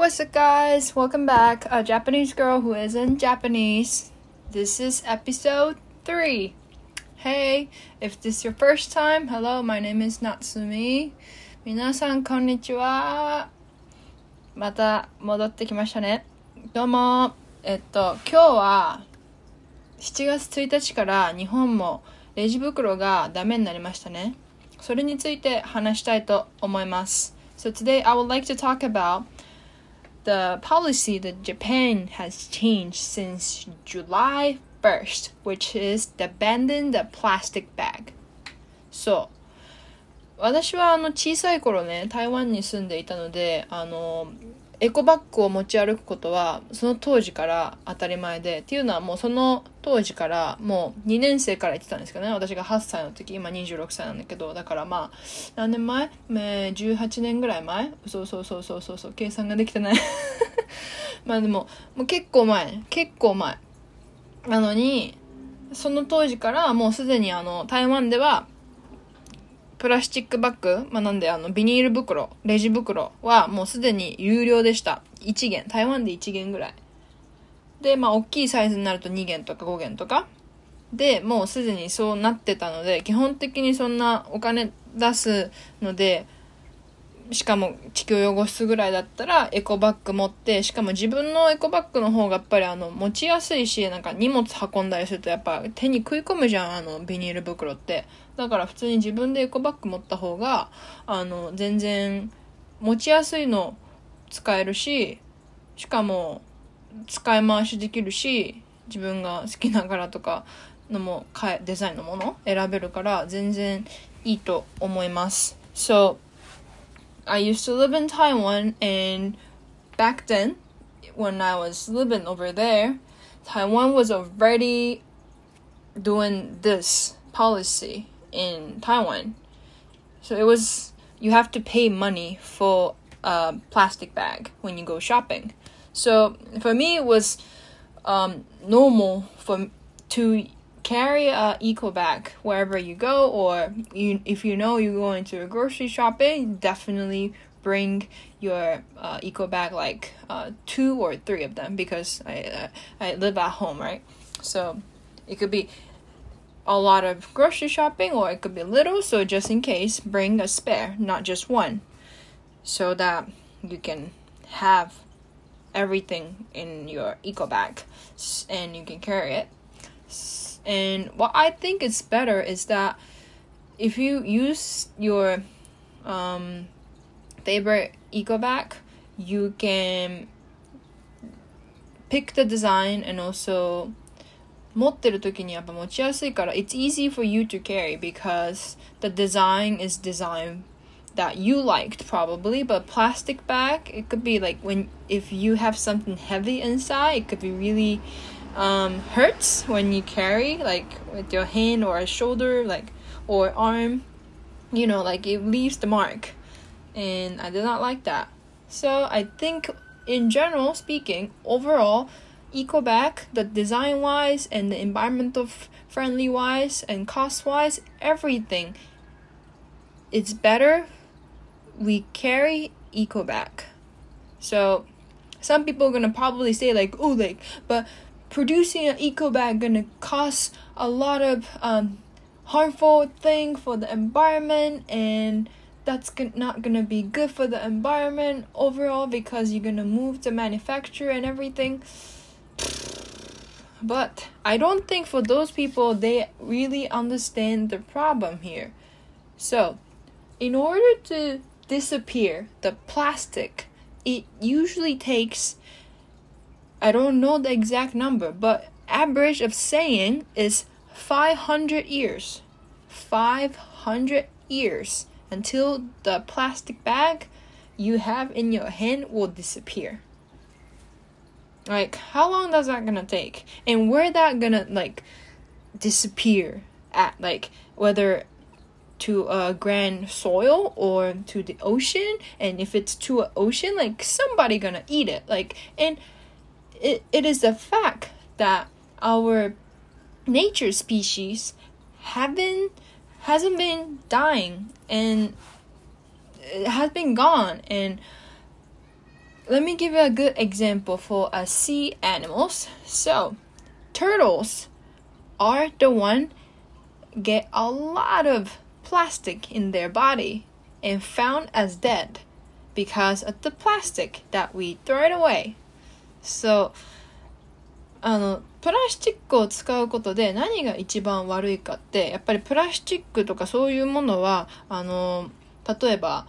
What's up, guys? Welcome back. A Japanese girl who isn't Japanese. This is episode 3. Hey, if this is your first time, hello, my name is Natsumi. 皆さん、こんにちは。また戻ってきましたね。どうも。えっと、今日は7月1日から日本もレジ袋がダメになりましたね。それについて話したいと思います。So today I would like to talk about the policy that Japan has changed since July 1st, which is the abandon the plastic bag. そう私はあの小さい頃ね台湾に住んでいたのであの エコバッグを持ち歩くことはその当時から当たり前でっていうのはもうその当時からもう2年生から言ってたんですけどね。私が8歳の時今26歳なんだけどだからまあ何年前 ?18 年ぐらい前？そうそうそうそうそうそう計算ができてない。まあでももう結構前。結構前。なのにその当時からもうすでにあの台湾ではプラスチックバッグ、まあ、なんであのビニール袋、レジ袋はもうすでに有料でした。1元。台湾で1元ぐらい。で、まあ大きいサイズになると2元とか5元とか。で、もうすでにそうなってたので、基本的にそんなお金出すので、しかも地球汚すぐらいだったらエコバッグ持ってしかも自分のエコバッグの方がやっぱりあの持ちやすいしなんか荷物運んだりするとやっぱ手に食い込むじゃんあのビニール袋ってだから普通に自分でエコバッグ持った方があの全然持ちやすいの使えるししかも使い回しできるし自分が好きな柄とかのもデザインのもの選べるから全然いいと思います。So I used to live in Taiwan, and back then, when I was living over there, Taiwan was already doing this policy in Taiwan. So it was you have to pay money for a plastic bag when you go shopping. So for me, it was um, normal for to carry a eco bag wherever you go or you, if you know you're going to a grocery shopping definitely bring your uh, eco bag like uh, two or three of them because I, uh, I live at home right? So it could be a lot of grocery shopping or it could be little so just in case bring a spare not just one so that you can have everything in your eco bag and you can carry it and what I think is better is that if you use your um, favorite eco bag, you can pick the design and also 持ってる時にやっぱ持ちやすいから it's easy for you to carry because the design is design that you liked probably but plastic bag it could be like when if you have something heavy inside it could be really um, hurts when you carry like with your hand or a shoulder like or arm you know like it leaves the mark. And i did not like that. So i think in general speaking overall eco bag the design wise and the environmental friendly wise and cost wise everything it's better. We carry eco bag so some people are gonna probably say like oh like but producing an eco bag gonna cause a lot of um, harmful thing for the environment and that's not gonna be good for the environment overall because you're gonna move the manufacturer and everything. But i don't think for those people they really understand the problem here. So in order to disappear the plastic it usually takes I don't know the exact number, but average of saying is 500 years. 500 years until the plastic bag you have in your hand will disappear. Like how long does that gonna take? And where that gonna like disappear at like whether to a grand soil or to the ocean and if it's to an ocean like somebody gonna eat it like and it, it is a fact that our nature species haven't hasn't been dying and it has been gone and let me give you a good example for a sea animals. So, turtles are the one get a lot of plastic in their body and found as dead because of the plastic that we throw it away. So, あの、プラスチックを使うことで何が一番悪いかって、やっぱりプラスチックとかそういうものは、あの、例えば、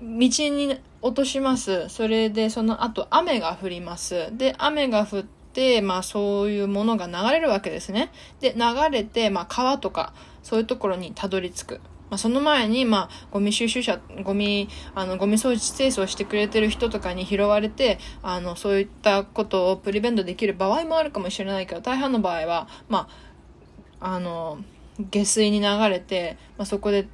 道に落とします。それで、その後雨が降ります。で、雨が降って、まあそういうものが流れるわけですね。で、流れて、まあ川とか、そういうところにたどり着く。まあ、その前に、まあ、ゴミ収集車、ゴミ、あの、ゴミ掃除清掃してくれてる人とかに拾われて、あの、そういったことをプリベントできる場合もあるかもしれないけど、大半の場合は、まあ、あの、下水に流れて、まあ、そこで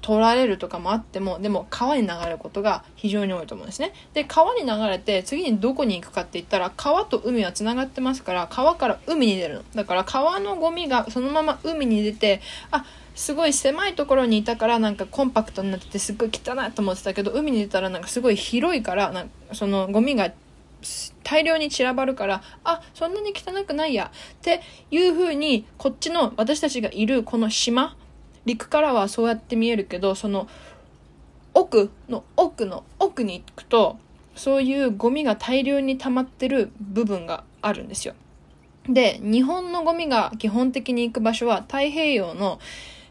取られるとかもあっても、でも川に流れることが非常に多いと思うんですね。で、川に流れて次にどこに行くかって言ったら、川と海は繋がってますから、川から海に出るの。だから川のゴミがそのまま海に出て、あ、すごい狭いところにいたからなんかコンパクトになっててすっごい汚いと思ってたけど海に出たらなんかすごい広いからなんかそのゴミが大量に散らばるからあそんなに汚くないやっていう風にこっちの私たちがいるこの島陸からはそうやって見えるけどその奥の奥の奥に行くとそういうゴミが大量に溜まってる部分があるんですよ。で日本のゴミが基本的に行く場所は太平洋の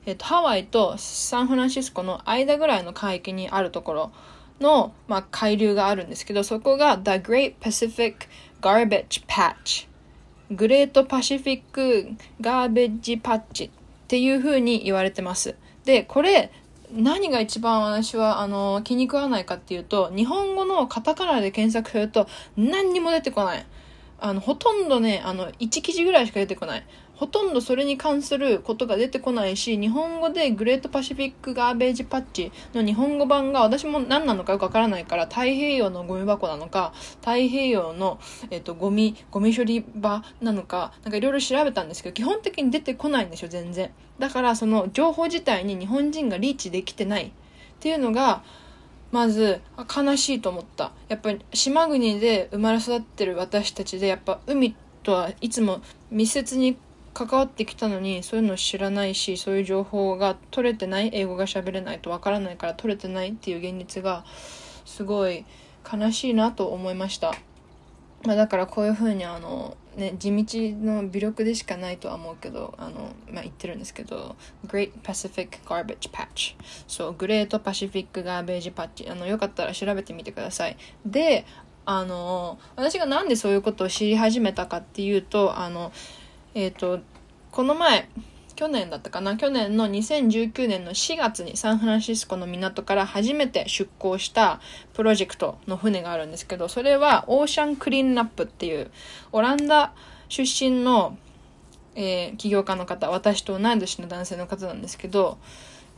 えっと、ハワイとサンフランシスコの間ぐらいの海域にあるところの、まあ、海流があるんですけど、そこが The Great Pacific Garbage Patch グレートパシフィックガーベッジパッチっていう風に言われてます。で、これ、何が一番私は、あの、気に食わないかっていうと、日本語のカタカナで検索すると何にも出てこない。あの、ほとんどね、あの、1記事ぐらいしか出てこない。ほとんどそれに関することが出てこないし、日本語でグレートパシフィックガーベージパッチの日本語版が私も何なのかよくわからないから、太平洋のゴミ箱なのか、太平洋の、えっ、と、ゴミ、ゴミ処理場なのか、なんかいろいろ調べたんですけど、基本的に出てこないんですよ、全然。だから、その情報自体に日本人がリーチできてないっていうのが、まず悲しいと思ったやっぱり島国で生まれ育ってる私たちでやっぱ海とはいつも密接に関わってきたのにそういうの知らないしそういう情報が取れてない英語が喋れないとわからないから取れてないっていう現実がすごい悲しいなと思いました、まあ、だからこういうふうにあのね地道の微力でしかないとは思うけどあの、まあ、言ってるんですけど Great Pacific Garbage Patch そうグレートパシフィックガーベージパッチ。あのよかったら調べてみてください。であの私がなんでそういうことを知り始めたかっていうとあのえっ、ー、と、この前、去年だったかな去年の2019年の4月にサンフランシスコの港から初めて出港したプロジェクトの船があるんですけど、それはオーシャンクリーンナップっていうオランダ出身の、えー、起業家の方、私と同い年の男性の方なんですけど、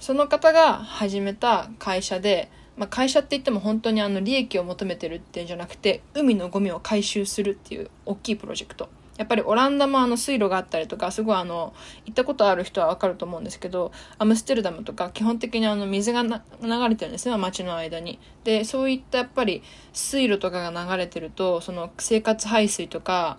その方が始めた会社で、まあ、会社って言っても本当にあの利益を求めてるっていうんじゃなくて、海のゴミを回収するっていう大きいプロジェクト。やっぱりオランダもあの水路があったりとか、すごいあの、行ったことある人はわかると思うんですけど、アムステルダムとか基本的にあの水が流れてるんですね、街の間に。で、そういったやっぱり水路とかが流れてると、その生活排水とか、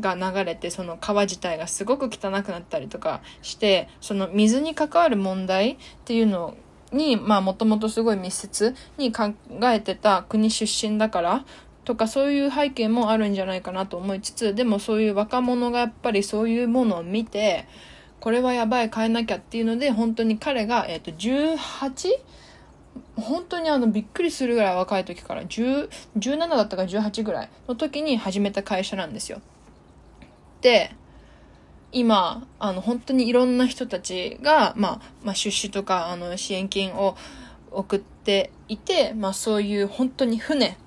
が流れてその川自体がすごく汚くなったりとかしてその水に関わる問題っていうのにまあもともとすごい密接に考えてた国出身だからとかそういう背景もあるんじゃないかなと思いつつでもそういう若者がやっぱりそういうものを見てこれはやばい変えなきゃっていうので本当に彼が、えっ、ー、と 18? 本当にあのびっくりするぐらい若い時から10 17だったか18ぐらいの時に始めた会社なんですよ。で今あの本当にいろんな人たちが、まあ、まあ出資とかあの支援金を送っていて、まあ、そういう本当に船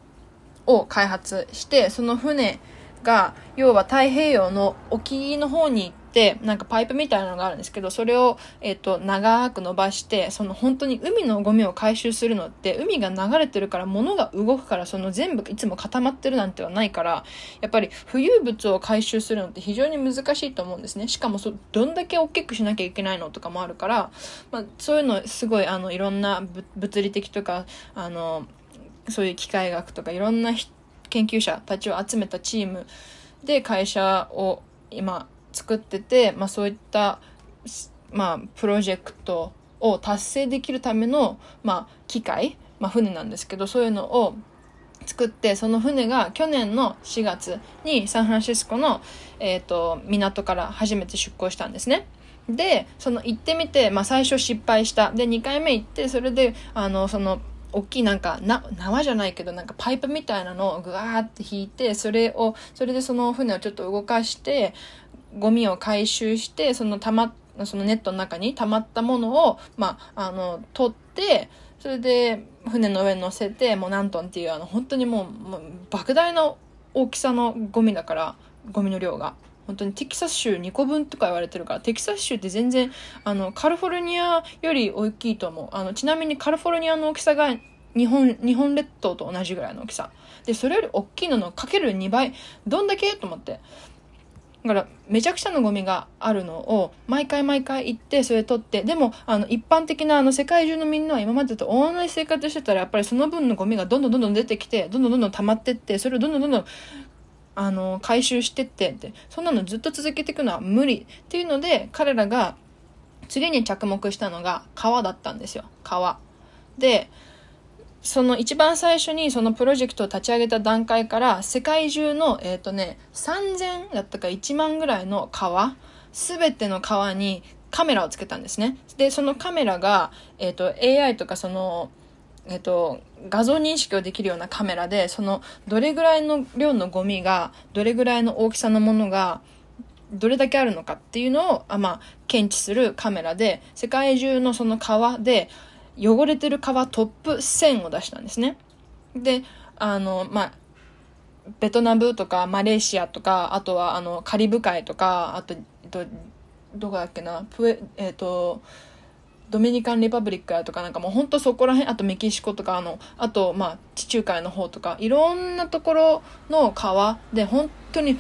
を開発して、その船が、要は太平洋の沖の方に行って、なんかパイプみたいなのがあるんですけど、それを、えっ、と、長く伸ばして、その本当に海のゴミを回収するのって、海が流れてるから物が動くから、その全部いつも固まってるなんてはないから、やっぱり浮遊物を回収するのって非常に難しいと思うんですね。しかもそ、どんだけ大きくしなきゃいけないのとかもあるから、まあ、そういうのすごい、あの、いろんな物理的とか、あの、そういう機械学とかいろんな研究者たちを集めたチームで会社を今作ってて、まあ、そういった、まあ、プロジェクトを達成できるための、まあ、機械、まあ、船なんですけどそういうのを作ってその船が去年の4月にサンフランシスコの、えーと、港から初めて出港したんですね。でその行ってみて、まあ、最初失敗したで2回目行ってそれであのその大きいなんかな縄じゃないけどなんかパイプみたいなのをぐわーって引いてそれをそれでその船をちょっと動かしてゴミを回収してそのたまそのネットの中に溜まったものを、まあ、あの取ってそれで船の上に乗せてもう何トンっていうあの本当にもうもう莫大な大きさのゴミだからゴミの量が。本当にテキサス州2個分とか言われてるから、テキサス州って全然、あの、カリフォルニアより大きいと思う。あの、ちなみにカリフォルニアの大きさが日本、日本列島と同じぐらいの大きさ。で、それより大きいののかける2倍。どんだけ？と思って。だからめちゃくちゃのゴミがあるのを毎回毎回行ってそれ取ってでもあの一般的なあの世界中のみんなは今までと同じ生活してたらやっぱりその分のゴミがどんどんどんどん出てきてどんどんどんどん溜まってってそれをどんどんどんどんあの回収してってって。そんなのずっと続けていくのは無理っていうので彼らが次に着目したのが川だったんですよ。川。でその一番最初にそのプロジェクトを立ち上げた段階から世界中の、えっ、ー、とね、3000だったか1万ぐらいの川、すべての川にカメラをつけたんですね。で、そのカメラが、えっ、ー、と、AI とかその、えっ、ー、と、画像認識をできるようなカメラで、その、どれぐらいの量のゴミが、どれぐらいの大きさのものが、どれだけあるのかっていうのを、あまあ、検知するカメラで、世界中のその川で、汚れてる川トップ1000を出したんですね。で、あの、まあ、ベトナムとかマレーシアとか、あとはあのカリブ海とか、あと、えっと、どこだっけな、プエ、えっと、ドミニカン・リパブリックやとかなんかもうほんとそこら辺、あとメキシコとかあの、あとまあ地中海の方とか、いろんなところの川で本当に、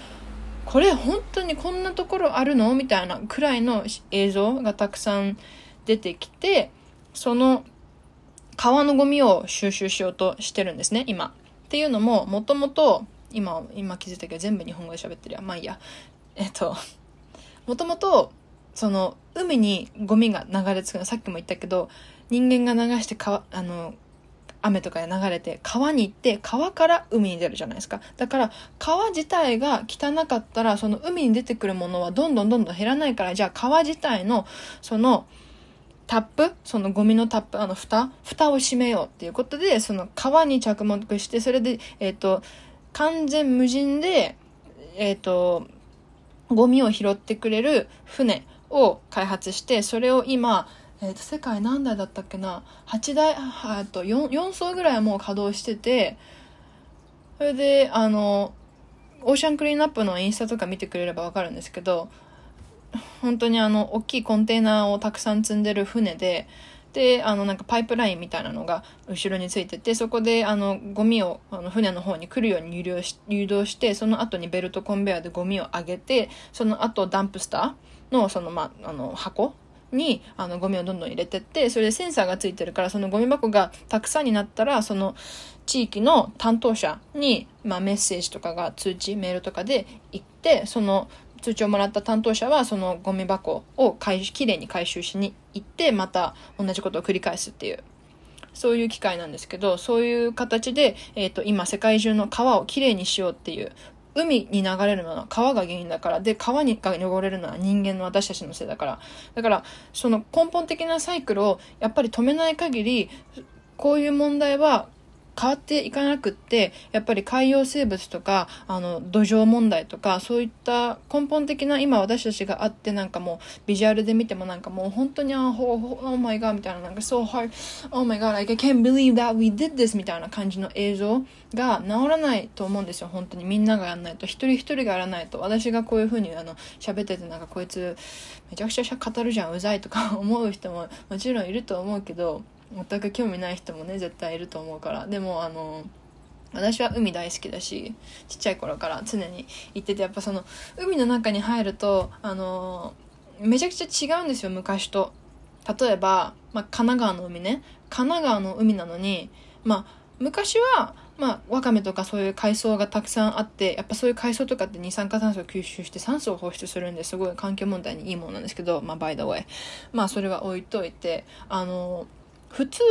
これ本当にこんなところあるのみたいなくらいの映像がたくさん出てきて、その川のゴミを収集しようとしてるんですね、今。っていうのも、もともと、今、今気づいたけど全部日本語で喋ってるや。まあいいや。えっと、もともと、その、海にゴミが流れ着くの、さっきも言ったけど、人間が流して川、あの、雨とかで流れて川に行って川から海に出るじゃないですか。だから川自体が汚かったらその海に出てくるものはどんどんどんどん減らないからじゃあ川自体のそのタップそのゴミのタップ、あの蓋蓋を閉めようっていうことで、その川に着目して、それで、えっ、ー、と、完全無人で、えっ、ー、と、ゴミを拾ってくれる船を開発して、それを今、え、ー、と、世界何台だったっけな ?8 台、あと 4, 4層ぐらいもう稼働してて、それで、あの、オーシャンクリーンアップのインスタとか見てくれればわかるんですけど、本当にあの、大きいコンテナをたくさん積んでる船で、で、あの、なんかパイプラインみたいなのが後ろについてて、そこで、あの、ゴミを、あの、船の方に来るように誘導し、誘導して、その後にベルトコンベヤーでゴミを上げて、その後ダンプスターの、その、まあ、あの、箱に、あの、ゴミをどんどん入れてって、それでセンサーがついてるから、そのゴミ箱がたくさんになったら、その、地域の担当者に、まあ、メッセージとかが通知、メールとかで行って、その、通知をもらった担当者はそのゴミ箱をきれいに回収しに行ってまた同じことを繰り返すっていうそういう機会なんですけどそういう形で、えーと、今世界中の川をきれいにしようっていう海に流れるのは川が原因だから。で、川にが汚れるのは人間の私たちのせいだから。だから、その根本的なサイクルをやっぱり止めない限り、こういう問題は変わっていかなくって、やっぱり海洋生物とか、あの、土壌問題とか、そういった根本的な今私たちがあってなんかもう、ビジュアルで見てもなんかもう本当に、あ、ほ、ほ、oh my god みたいな、なんか so hard, oh my god, I can't believe that we did this みたいな感じの映像が治らないと思うんですよ、本当に。みんながやらないと、一人一人がやらないと、私がこういう風にあの、喋っててなんかこいつ、めちゃくちゃ語るじゃん、うざいとか思う人ももちろんいると思うけど、全く興味ない人もね絶対いると思うから。でもあの私は海大好きだしちっちゃい頃から常に行っててやっぱその海の中に入るとあのめちゃくちゃ違うんですよ昔と。例えば、まあ、神奈川の海ね。神奈川の海なのにまあ昔はまあ、わかめとかそういう海藻がたくさんあって、やっぱそういう海藻とかって二酸化炭素を吸収して酸素を放出するんですごい環境問題にいいものなんですけど、まあ、by the way。まあ、それは置いといて、あの、普通、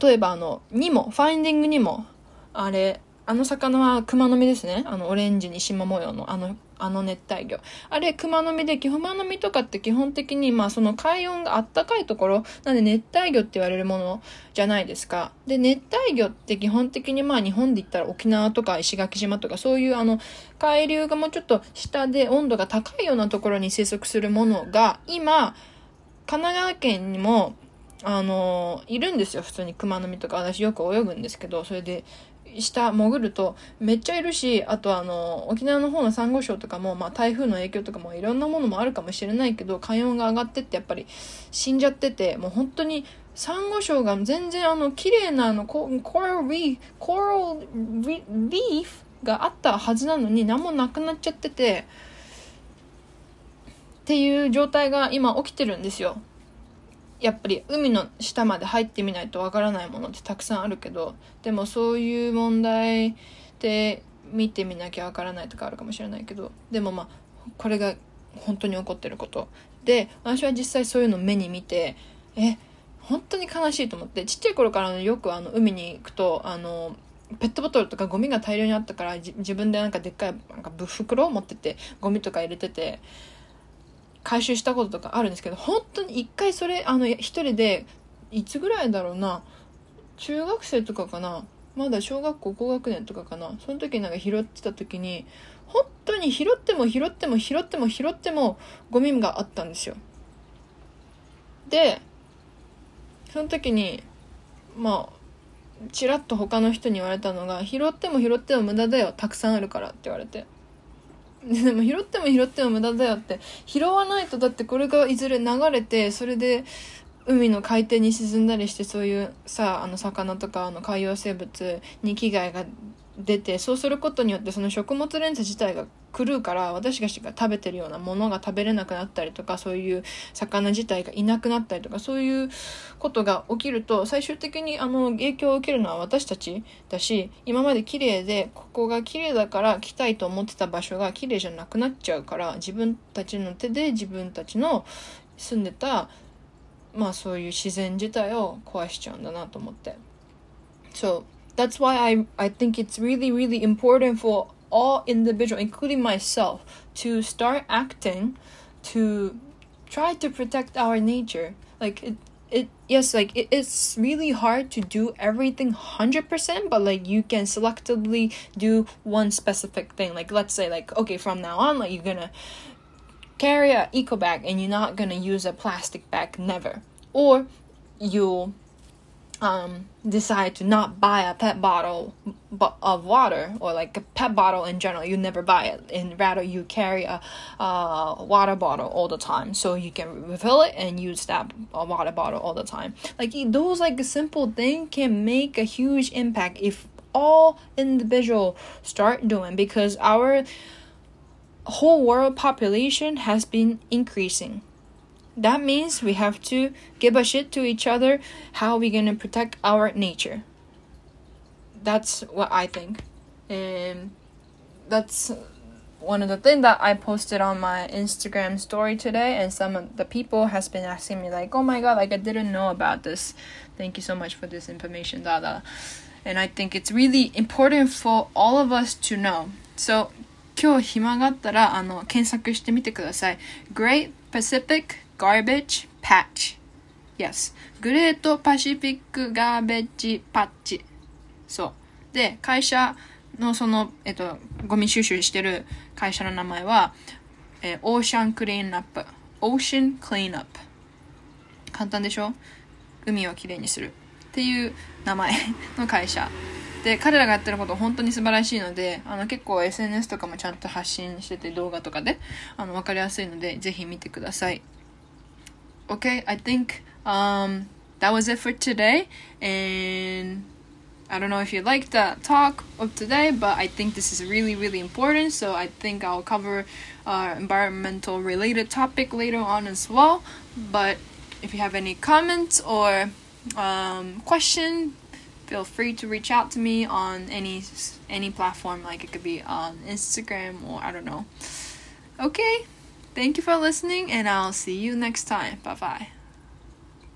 例えばあの、にも、ファインディングにも、あれ、あの魚は熊の実ですね。あの、オレンジに縞模様の、あの、あの熱帯魚。あれ、熊の実で、熊の実とかって基本的に、まあその海温があったかいところ、なんで熱帯魚って言われるものじゃないですか。で、熱帯魚って基本的にまあ日本で言ったら沖縄とか石垣島とかそういうあの、海流がもうちょっと下で温度が高いようなところに生息するものが、今、神奈川県にも、あの、いるんですよ。普通に熊の実とか。私よく泳ぐんですけど、それで、下潜るとめっちゃいるし、あとあの、沖縄の方のサンゴ礁とかも、まあ台風の影響とかもいろんなものもあるかもしれないけど、海温が上がってってやっぱり死んじゃってて、もう本当にサンゴ礁が全然あの、綺麗なあの、コーラルリーフ、コーラルリーフがあったはずなのに何もなくなっちゃってて、っていう状態が今起きてるんですよ。やっぱり海の下まで入ってみないとわからないものってたくさんあるけどでもそういう問題で見てみなきゃわからないとかあるかもしれないけどでもまあこれが本当に起こってること。で私は実際そういうのを目に見てえ本当に悲しいと思ってちっちゃい頃からよくあの海に行くとあのペットボトルとかゴミが大量にあったから自分でなんかでっかいなんか袋を持っててゴミとか入れてて回収したこととかあるんですけど、本当に一回それ、あの、一人で、いつぐらいだろうな、中学生とかかな、まだ小学校高学年とかかな、その時なんか拾ってた時に、本当に拾っても拾っても拾っても拾ってもゴミがあったんですよ。で、その時に、まあ、ちらっと他の人に言われたのが、拾っても拾っても無駄だよ、たくさんあるからって言われて。でも拾っても拾っても無駄だよって。拾わないとだってこれがいずれ流れてそれで海の海底に沈んだりしてそういうさあの魚とかあの海洋生物に危害が出てそうすることによってその食物連鎖自体が狂うから私たちが食べてるようなものが食べれなくなったりとかそういう魚自体がいなくなったりとかそういうことが起きると最終的にあの影響を受けるのは私たちだし今まで綺麗でここが綺麗だから来たいと思ってた場所が綺麗じゃなくなっちゃうから自分たちの手で自分たちの住んでたまあそういう自然自体を壊しちゃうんだなと思って。そう that's why I, I think it's really, really important for all individual, including myself, to start acting to try to protect our nature. Like it, it yes, like it, it's really hard to do everything 100%, but like you can selectively do one specific thing. Like let's say like okay, from now on like you're gonna carry a eco bag and you're not gonna use a plastic bag never. Or you'll um, decide to not buy a pet bottle of water or like a pet bottle in general, you never buy it, and rather you carry a, a water bottle all the time, so you can refill it and use that water bottle all the time. Like those like a simple thing can make a huge impact if all individual start doing because our whole world population has been increasing that means we have to give a shit to each other how we gonna protect our nature. That's what I think. And that's one of the things that I posted on my Instagram story today and some of the people has been asking me like, "Oh my god, like I didn't know about this. Thank you so much for this information." Dada. And I think it's really important for all of us to know. So 今日暇があったらあの検索してみてください。Great Pacific garbage patch. Yes. Great Pacific garbage patch。そう。で、会社のその、えっと、ゴミ収集してる会社の名前は、えー、 Ocean Cleanup。Ocean Cleanup。簡単でしょ？海をきれいにする。っていう名前の会社。で、彼らがやってること本当に素晴らしいので、あの結構 SNS とかもちゃんと発信してて動画とかで、あの、わかりやすいので、ぜひ見てください。Okay, I think um, that was it for today. And I don't know if you like the talk of today, but I think this is really, really important. So I think I'll cover uh, environmental related topic later on as well. But if you have any comments or um, question, feel free to reach out to me on any any platform like it could be on Instagram or I don't know. Okay. Thank you for listening and I'll see you next time. Bye bye.